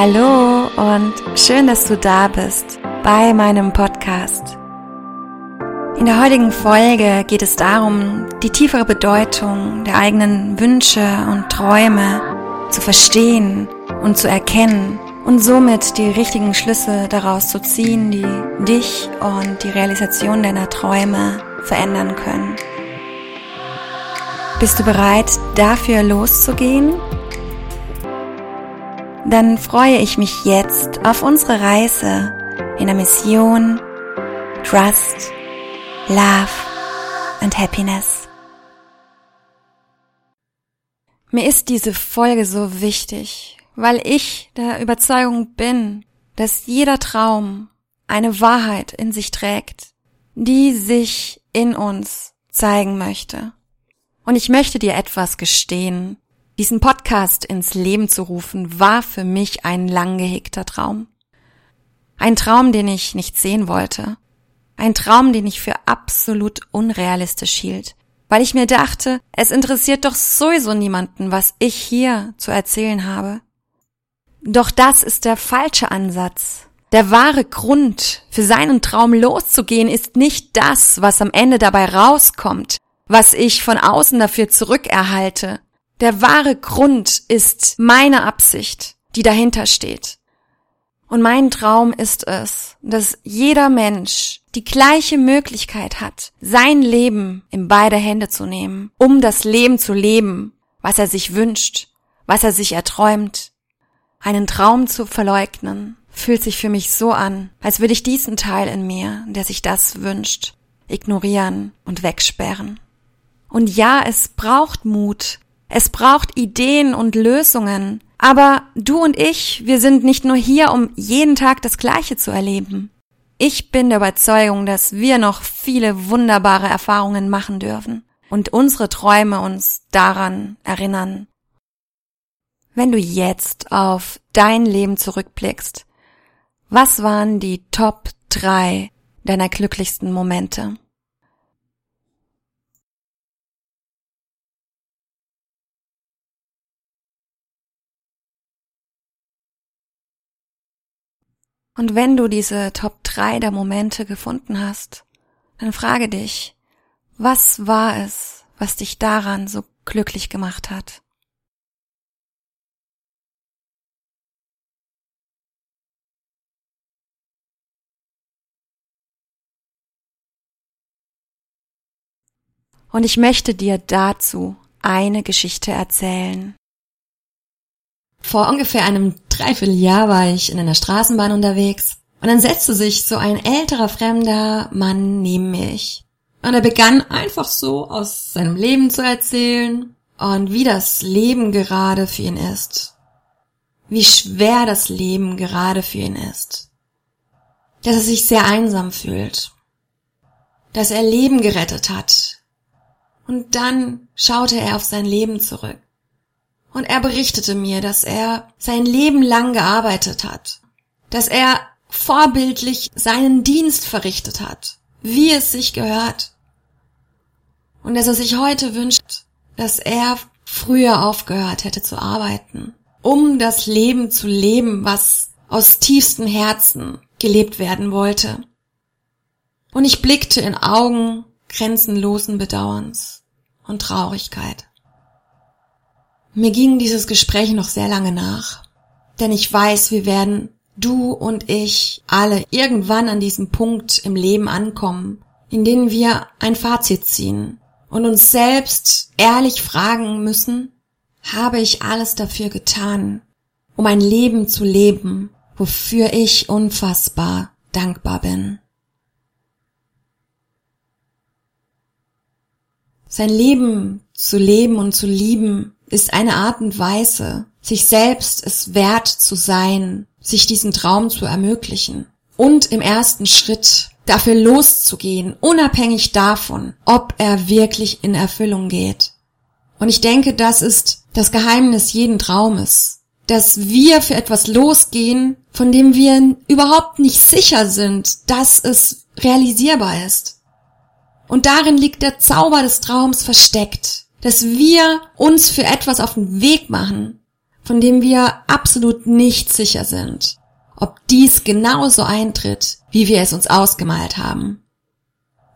Hallo und schön, dass du da bist bei meinem Podcast. In der heutigen Folge geht es darum, die tiefere Bedeutung der eigenen Wünsche und Träume zu verstehen und zu erkennen und somit die richtigen Schlüsse daraus zu ziehen, die dich und die Realisation deiner Träume verändern können. Bist du bereit, dafür loszugehen? Dann freue ich mich jetzt auf unsere Reise in der Mission Trust, Love and Happiness. Mir ist diese Folge so wichtig, weil ich der Überzeugung bin, dass jeder Traum eine Wahrheit in sich trägt, die sich in uns zeigen möchte. Und ich möchte dir etwas gestehen. Diesen Podcast ins Leben zu rufen, war für mich ein lang gehegter Traum. Ein Traum, den ich nicht sehen wollte. Ein Traum, den ich für absolut unrealistisch hielt. Weil ich mir dachte, es interessiert doch sowieso niemanden, was ich hier zu erzählen habe. Doch das ist der falsche Ansatz. Der wahre Grund, für seinen Traum loszugehen, ist nicht das, was am Ende dabei rauskommt, was ich von außen dafür zurückerhalte. Der wahre Grund ist meine Absicht, die dahinter steht. Und mein Traum ist es, dass jeder Mensch die gleiche Möglichkeit hat, sein Leben in beide Hände zu nehmen, um das Leben zu leben, was er sich wünscht, was er sich erträumt. Einen Traum zu verleugnen, fühlt sich für mich so an, als würde ich diesen Teil in mir, der sich das wünscht, ignorieren und wegsperren. Und ja, es braucht Mut. Es braucht Ideen und Lösungen. Aber du und ich, wir sind nicht nur hier, um jeden Tag das Gleiche zu erleben. Ich bin der Überzeugung, dass wir noch viele wunderbare Erfahrungen machen dürfen und unsere Träume uns daran erinnern. Wenn du jetzt auf dein Leben zurückblickst, was waren die Top drei deiner glücklichsten Momente? Und wenn du diese Top 3 der Momente gefunden hast, dann frage dich, was war es, was dich daran so glücklich gemacht hat? Und ich möchte dir dazu eine Geschichte erzählen. Vor ungefähr einem Dreivierteljahr war ich in einer Straßenbahn unterwegs und dann setzte sich so ein älterer fremder Mann neben mich. Und er begann einfach so aus seinem Leben zu erzählen und wie das Leben gerade für ihn ist. Wie schwer das Leben gerade für ihn ist. Dass er sich sehr einsam fühlt. Dass er Leben gerettet hat. Und dann schaute er auf sein Leben zurück. Und er berichtete mir, dass er sein Leben lang gearbeitet hat, dass er vorbildlich seinen Dienst verrichtet hat, wie es sich gehört. Und dass er sich heute wünscht, dass er früher aufgehört hätte zu arbeiten, um das Leben zu leben, was aus tiefstem Herzen gelebt werden wollte. Und ich blickte in Augen grenzenlosen Bedauerns und Traurigkeit. Mir ging dieses Gespräch noch sehr lange nach, denn ich weiß, wir werden, du und ich, alle irgendwann an diesem Punkt im Leben ankommen, in dem wir ein Fazit ziehen und uns selbst ehrlich fragen müssen, habe ich alles dafür getan, um ein Leben zu leben, wofür ich unfassbar dankbar bin. Sein Leben zu leben und zu lieben ist eine Art und Weise, sich selbst es wert zu sein, sich diesen Traum zu ermöglichen und im ersten Schritt dafür loszugehen, unabhängig davon, ob er wirklich in Erfüllung geht. Und ich denke, das ist das Geheimnis jeden Traumes, dass wir für etwas losgehen, von dem wir überhaupt nicht sicher sind, dass es realisierbar ist. Und darin liegt der Zauber des Traums versteckt dass wir uns für etwas auf den Weg machen, von dem wir absolut nicht sicher sind, ob dies genauso eintritt, wie wir es uns ausgemalt haben.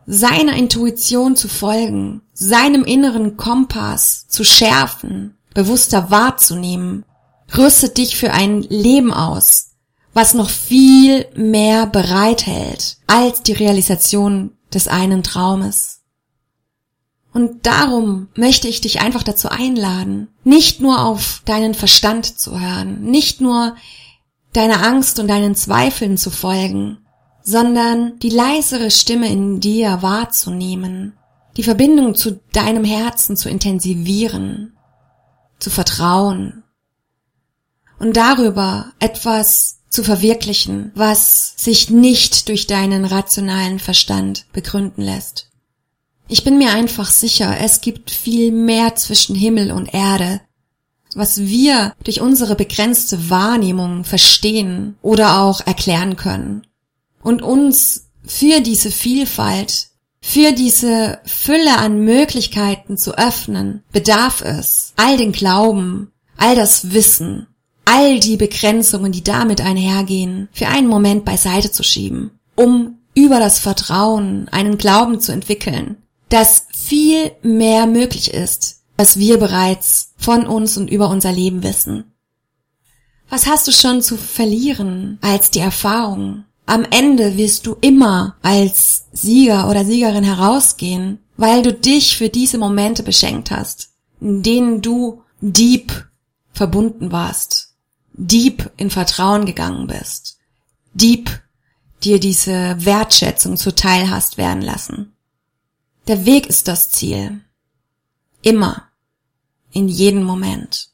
Seiner Intuition zu folgen, seinem inneren Kompass zu schärfen, bewusster wahrzunehmen, rüstet dich für ein Leben aus, was noch viel mehr bereithält als die Realisation des einen Traumes. Und darum möchte ich dich einfach dazu einladen, nicht nur auf deinen Verstand zu hören, nicht nur deiner Angst und deinen Zweifeln zu folgen, sondern die leisere Stimme in dir wahrzunehmen, die Verbindung zu deinem Herzen zu intensivieren, zu vertrauen und darüber etwas zu verwirklichen, was sich nicht durch deinen rationalen Verstand begründen lässt. Ich bin mir einfach sicher, es gibt viel mehr zwischen Himmel und Erde, was wir durch unsere begrenzte Wahrnehmung verstehen oder auch erklären können. Und uns für diese Vielfalt, für diese Fülle an Möglichkeiten zu öffnen, bedarf es all den Glauben, all das Wissen, all die Begrenzungen, die damit einhergehen, für einen Moment beiseite zu schieben, um über das Vertrauen einen Glauben zu entwickeln, dass viel mehr möglich ist, was wir bereits von uns und über unser Leben wissen. Was hast du schon zu verlieren als die Erfahrung? Am Ende wirst du immer als Sieger oder Siegerin herausgehen, weil du dich für diese Momente beschenkt hast, in denen du deep verbunden warst, deep in Vertrauen gegangen bist, deep dir diese Wertschätzung zuteil hast werden lassen. Der Weg ist das Ziel. Immer. In jedem Moment.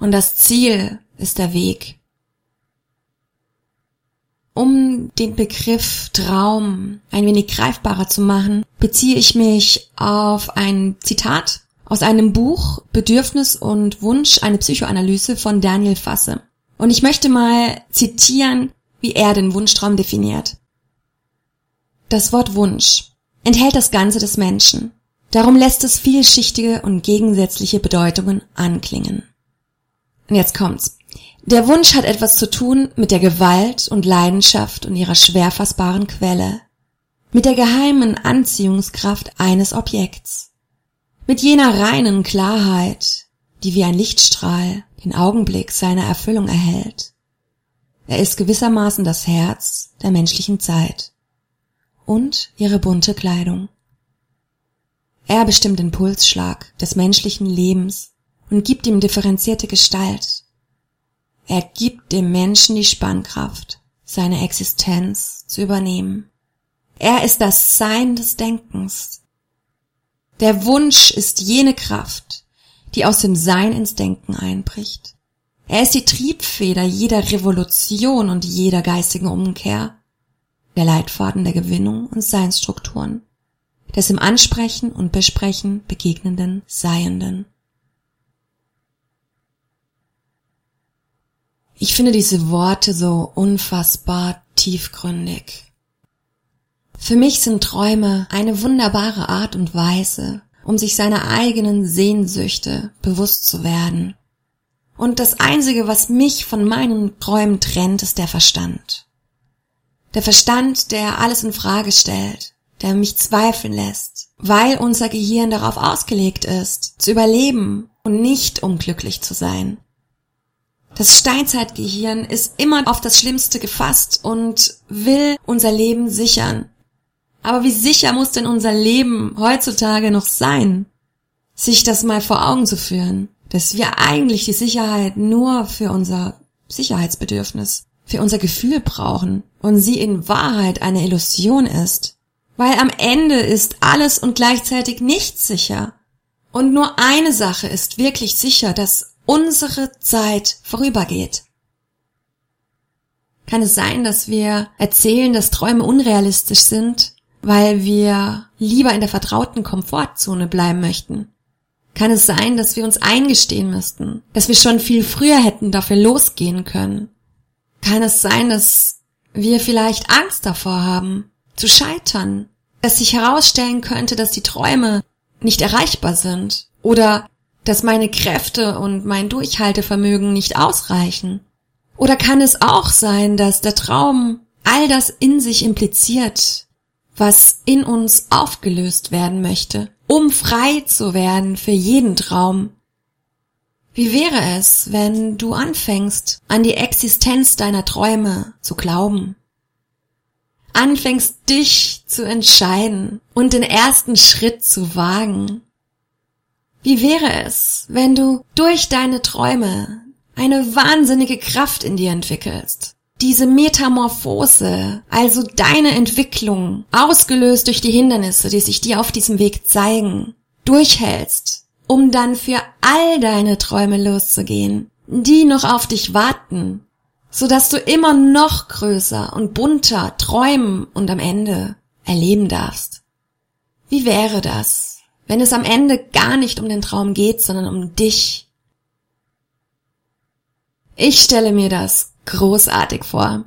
Und das Ziel ist der Weg. Um den Begriff Traum ein wenig greifbarer zu machen, beziehe ich mich auf ein Zitat aus einem Buch Bedürfnis und Wunsch, eine Psychoanalyse von Daniel Fasse. Und ich möchte mal zitieren, wie er den Wunschtraum definiert. Das Wort Wunsch enthält das Ganze des Menschen. Darum lässt es vielschichtige und gegensätzliche Bedeutungen anklingen. Und jetzt kommt's. Der Wunsch hat etwas zu tun mit der Gewalt und Leidenschaft und ihrer schwer fassbaren Quelle, mit der geheimen Anziehungskraft eines Objekts, mit jener reinen Klarheit, die wie ein Lichtstrahl den Augenblick seiner Erfüllung erhält. Er ist gewissermaßen das Herz der menschlichen Zeit und ihre bunte Kleidung. Er bestimmt den Pulsschlag des menschlichen Lebens und gibt ihm differenzierte Gestalt. Er gibt dem Menschen die Spannkraft, seine Existenz zu übernehmen. Er ist das Sein des Denkens. Der Wunsch ist jene Kraft, die aus dem Sein ins Denken einbricht. Er ist die Triebfeder jeder Revolution und jeder geistigen Umkehr der Leitfaden der Gewinnung und Seinsstrukturen, des im Ansprechen und Besprechen begegnenden Seienden. Ich finde diese Worte so unfassbar tiefgründig. Für mich sind Träume eine wunderbare Art und Weise, um sich seiner eigenen Sehnsüchte bewusst zu werden. Und das Einzige, was mich von meinen Träumen trennt, ist der Verstand. Der Verstand, der alles in Frage stellt, der mich zweifeln lässt, weil unser Gehirn darauf ausgelegt ist, zu überleben und nicht um glücklich zu sein. Das Steinzeitgehirn ist immer auf das Schlimmste gefasst und will unser Leben sichern. Aber wie sicher muss denn unser Leben heutzutage noch sein? Sich das mal vor Augen zu führen, dass wir eigentlich die Sicherheit nur für unser Sicherheitsbedürfnis für unser Gefühl brauchen und sie in Wahrheit eine Illusion ist. Weil am Ende ist alles und gleichzeitig nichts sicher. Und nur eine Sache ist wirklich sicher, dass unsere Zeit vorübergeht. Kann es sein, dass wir erzählen, dass Träume unrealistisch sind, weil wir lieber in der vertrauten Komfortzone bleiben möchten? Kann es sein, dass wir uns eingestehen müssten, dass wir schon viel früher hätten dafür losgehen können, kann es sein, dass wir vielleicht Angst davor haben, zu scheitern, dass sich herausstellen könnte, dass die Träume nicht erreichbar sind oder dass meine Kräfte und mein Durchhaltevermögen nicht ausreichen? Oder kann es auch sein, dass der Traum all das in sich impliziert, was in uns aufgelöst werden möchte, um frei zu werden für jeden Traum? Wie wäre es, wenn du anfängst, an die Existenz deiner Träume zu glauben? Anfängst dich zu entscheiden und den ersten Schritt zu wagen? Wie wäre es, wenn du durch deine Träume eine wahnsinnige Kraft in dir entwickelst. Diese Metamorphose, also deine Entwicklung, ausgelöst durch die Hindernisse, die sich dir auf diesem Weg zeigen, durchhältst, um dann für all deine Träume loszugehen, die noch auf dich warten, so dass du immer noch größer und bunter träumen und am Ende erleben darfst. Wie wäre das, wenn es am Ende gar nicht um den Traum geht, sondern um dich ich stelle mir das großartig vor.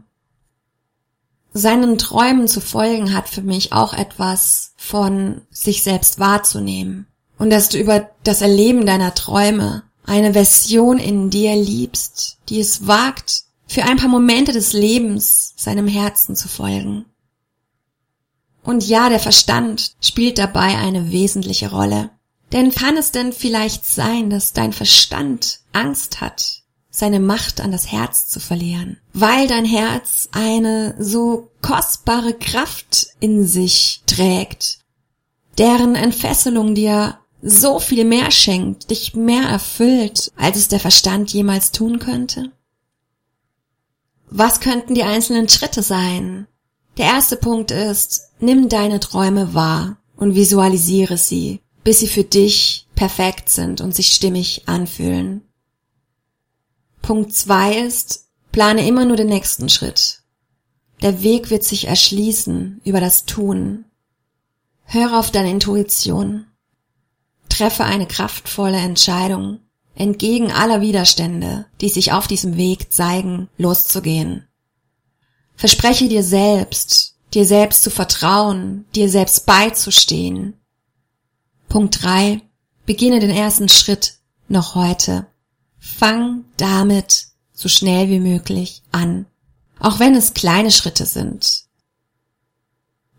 Seinen Träumen zu folgen hat für mich auch etwas von sich selbst wahrzunehmen. Und dass du über das Erleben deiner Träume eine Version in dir liebst, die es wagt, für ein paar Momente des Lebens seinem Herzen zu folgen. Und ja, der Verstand spielt dabei eine wesentliche Rolle. Denn kann es denn vielleicht sein, dass dein Verstand Angst hat, seine Macht an das Herz zu verlieren, weil dein Herz eine so kostbare Kraft in sich trägt, deren Entfesselung dir so viel mehr schenkt, dich mehr erfüllt, als es der Verstand jemals tun könnte? Was könnten die einzelnen Schritte sein? Der erste Punkt ist, nimm deine Träume wahr und visualisiere sie, bis sie für dich perfekt sind und sich stimmig anfühlen. Punkt zwei ist, plane immer nur den nächsten Schritt. Der Weg wird sich erschließen über das Tun. Höre auf deine Intuition. Treffe eine kraftvolle Entscheidung, entgegen aller Widerstände, die sich auf diesem Weg zeigen, loszugehen. Verspreche dir selbst, dir selbst zu vertrauen, dir selbst beizustehen. Punkt drei: Beginne den ersten Schritt noch heute. Fang damit so schnell wie möglich an. Auch wenn es kleine Schritte sind.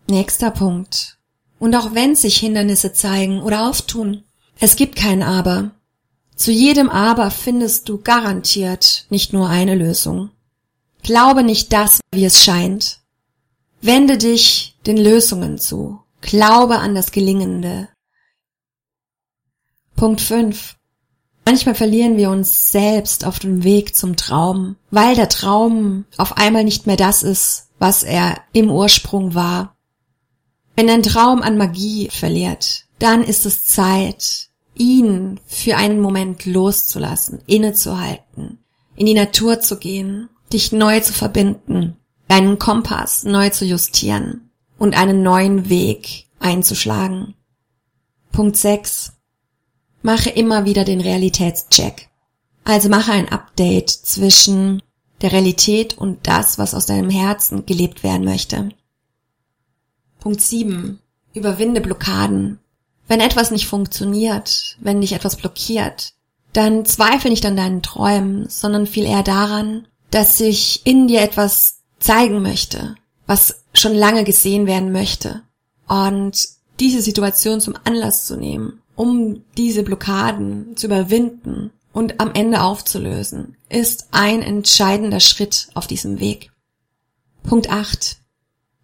Nächster Punkt. Und auch wenn sich Hindernisse zeigen oder auftun, es gibt kein Aber. Zu jedem Aber findest du garantiert nicht nur eine Lösung. Glaube nicht das, wie es scheint. Wende dich den Lösungen zu. Glaube an das Gelingende. Punkt 5. Manchmal verlieren wir uns selbst auf dem Weg zum Traum, weil der Traum auf einmal nicht mehr das ist, was er im Ursprung war. Wenn ein Traum an Magie verliert, dann ist es Zeit, ihn für einen Moment loszulassen, innezuhalten, in die Natur zu gehen, dich neu zu verbinden, deinen Kompass neu zu justieren und einen neuen Weg einzuschlagen. Punkt 6. Mache immer wieder den Realitätscheck. Also mache ein Update zwischen der Realität und das, was aus deinem Herzen gelebt werden möchte. Punkt 7. Überwinde Blockaden. Wenn etwas nicht funktioniert, wenn dich etwas blockiert, dann zweifle nicht an deinen Träumen, sondern viel eher daran, dass sich in dir etwas zeigen möchte, was schon lange gesehen werden möchte. Und diese Situation zum Anlass zu nehmen, um diese Blockaden zu überwinden und am Ende aufzulösen, ist ein entscheidender Schritt auf diesem Weg. Punkt 8.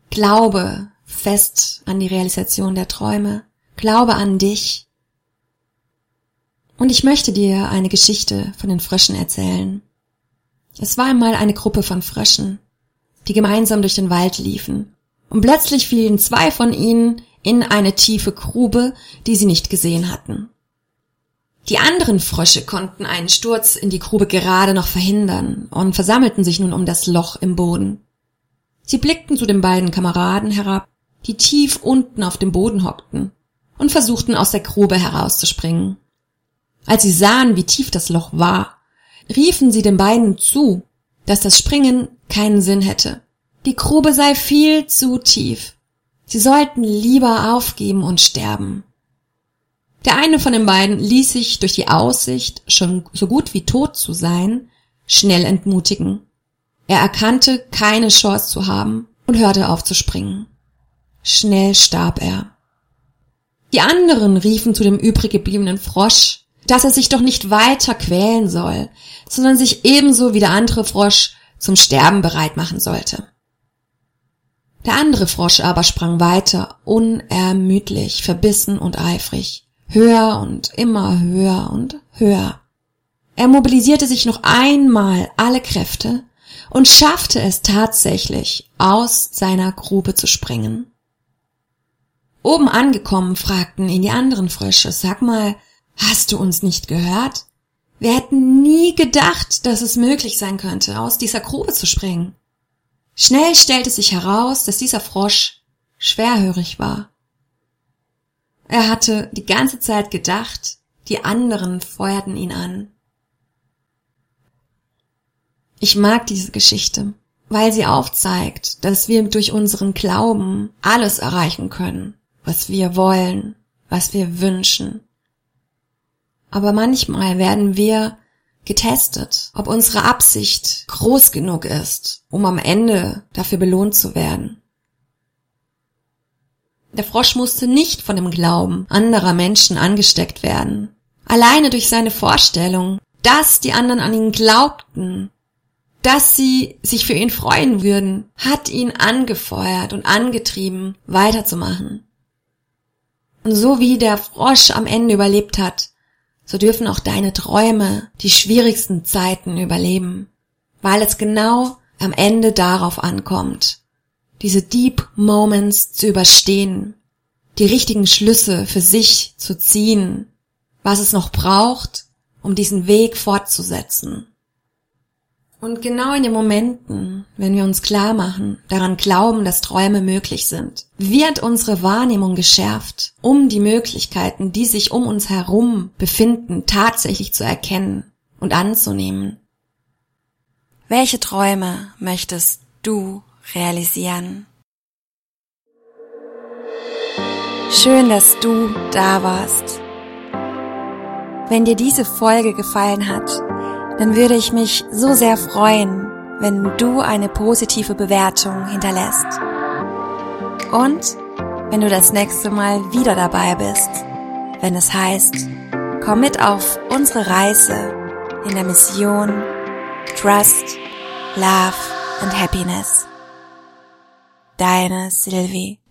Glaube fest an die Realisation der Träume. Glaube an dich. Und ich möchte dir eine Geschichte von den Fröschen erzählen. Es war einmal eine Gruppe von Fröschen, die gemeinsam durch den Wald liefen. Und plötzlich fielen zwei von ihnen in eine tiefe Grube, die sie nicht gesehen hatten. Die anderen Frösche konnten einen Sturz in die Grube gerade noch verhindern und versammelten sich nun um das Loch im Boden. Sie blickten zu den beiden Kameraden herab, die tief unten auf dem Boden hockten, und versuchten aus der Grube herauszuspringen. Als sie sahen, wie tief das Loch war, riefen sie den beiden zu, dass das Springen keinen Sinn hätte. Die Grube sei viel zu tief. Sie sollten lieber aufgeben und sterben. Der eine von den beiden ließ sich durch die Aussicht, schon so gut wie tot zu sein, schnell entmutigen. Er erkannte, keine Chance zu haben und hörte auf zu springen. Schnell starb er. Die anderen riefen zu dem übrig gebliebenen Frosch, dass er sich doch nicht weiter quälen soll, sondern sich ebenso wie der andere Frosch zum Sterben bereit machen sollte. Der andere Frosch aber sprang weiter, unermüdlich, verbissen und eifrig, höher und immer höher und höher. Er mobilisierte sich noch einmal alle Kräfte und schaffte es tatsächlich, aus seiner Grube zu springen. Oben angekommen fragten ihn die anderen Frösche, sag mal, hast du uns nicht gehört? Wir hätten nie gedacht, dass es möglich sein könnte, aus dieser Grube zu springen. Schnell stellte sich heraus, dass dieser Frosch schwerhörig war. Er hatte die ganze Zeit gedacht, die anderen feuerten ihn an. Ich mag diese Geschichte, weil sie aufzeigt, dass wir durch unseren Glauben alles erreichen können, was wir wollen, was wir wünschen. Aber manchmal werden wir getestet, ob unsere Absicht groß genug ist, um am Ende dafür belohnt zu werden. Der Frosch musste nicht von dem Glauben anderer Menschen angesteckt werden. Alleine durch seine Vorstellung, dass die anderen an ihn glaubten, dass sie sich für ihn freuen würden, hat ihn angefeuert und angetrieben, weiterzumachen. Und so wie der Frosch am Ende überlebt hat, so dürfen auch deine Träume die schwierigsten Zeiten überleben, weil es genau am Ende darauf ankommt, diese Deep Moments zu überstehen, die richtigen Schlüsse für sich zu ziehen, was es noch braucht, um diesen Weg fortzusetzen. Und genau in den Momenten, wenn wir uns klar machen, daran glauben, dass Träume möglich sind, wird unsere Wahrnehmung geschärft, um die Möglichkeiten, die sich um uns herum befinden, tatsächlich zu erkennen und anzunehmen. Welche Träume möchtest du realisieren? Schön, dass du da warst. Wenn dir diese Folge gefallen hat, dann würde ich mich so sehr freuen, wenn du eine positive Bewertung hinterlässt. Und wenn du das nächste Mal wieder dabei bist, wenn es heißt, komm mit auf unsere Reise in der Mission Trust, Love and Happiness. Deine Sylvie.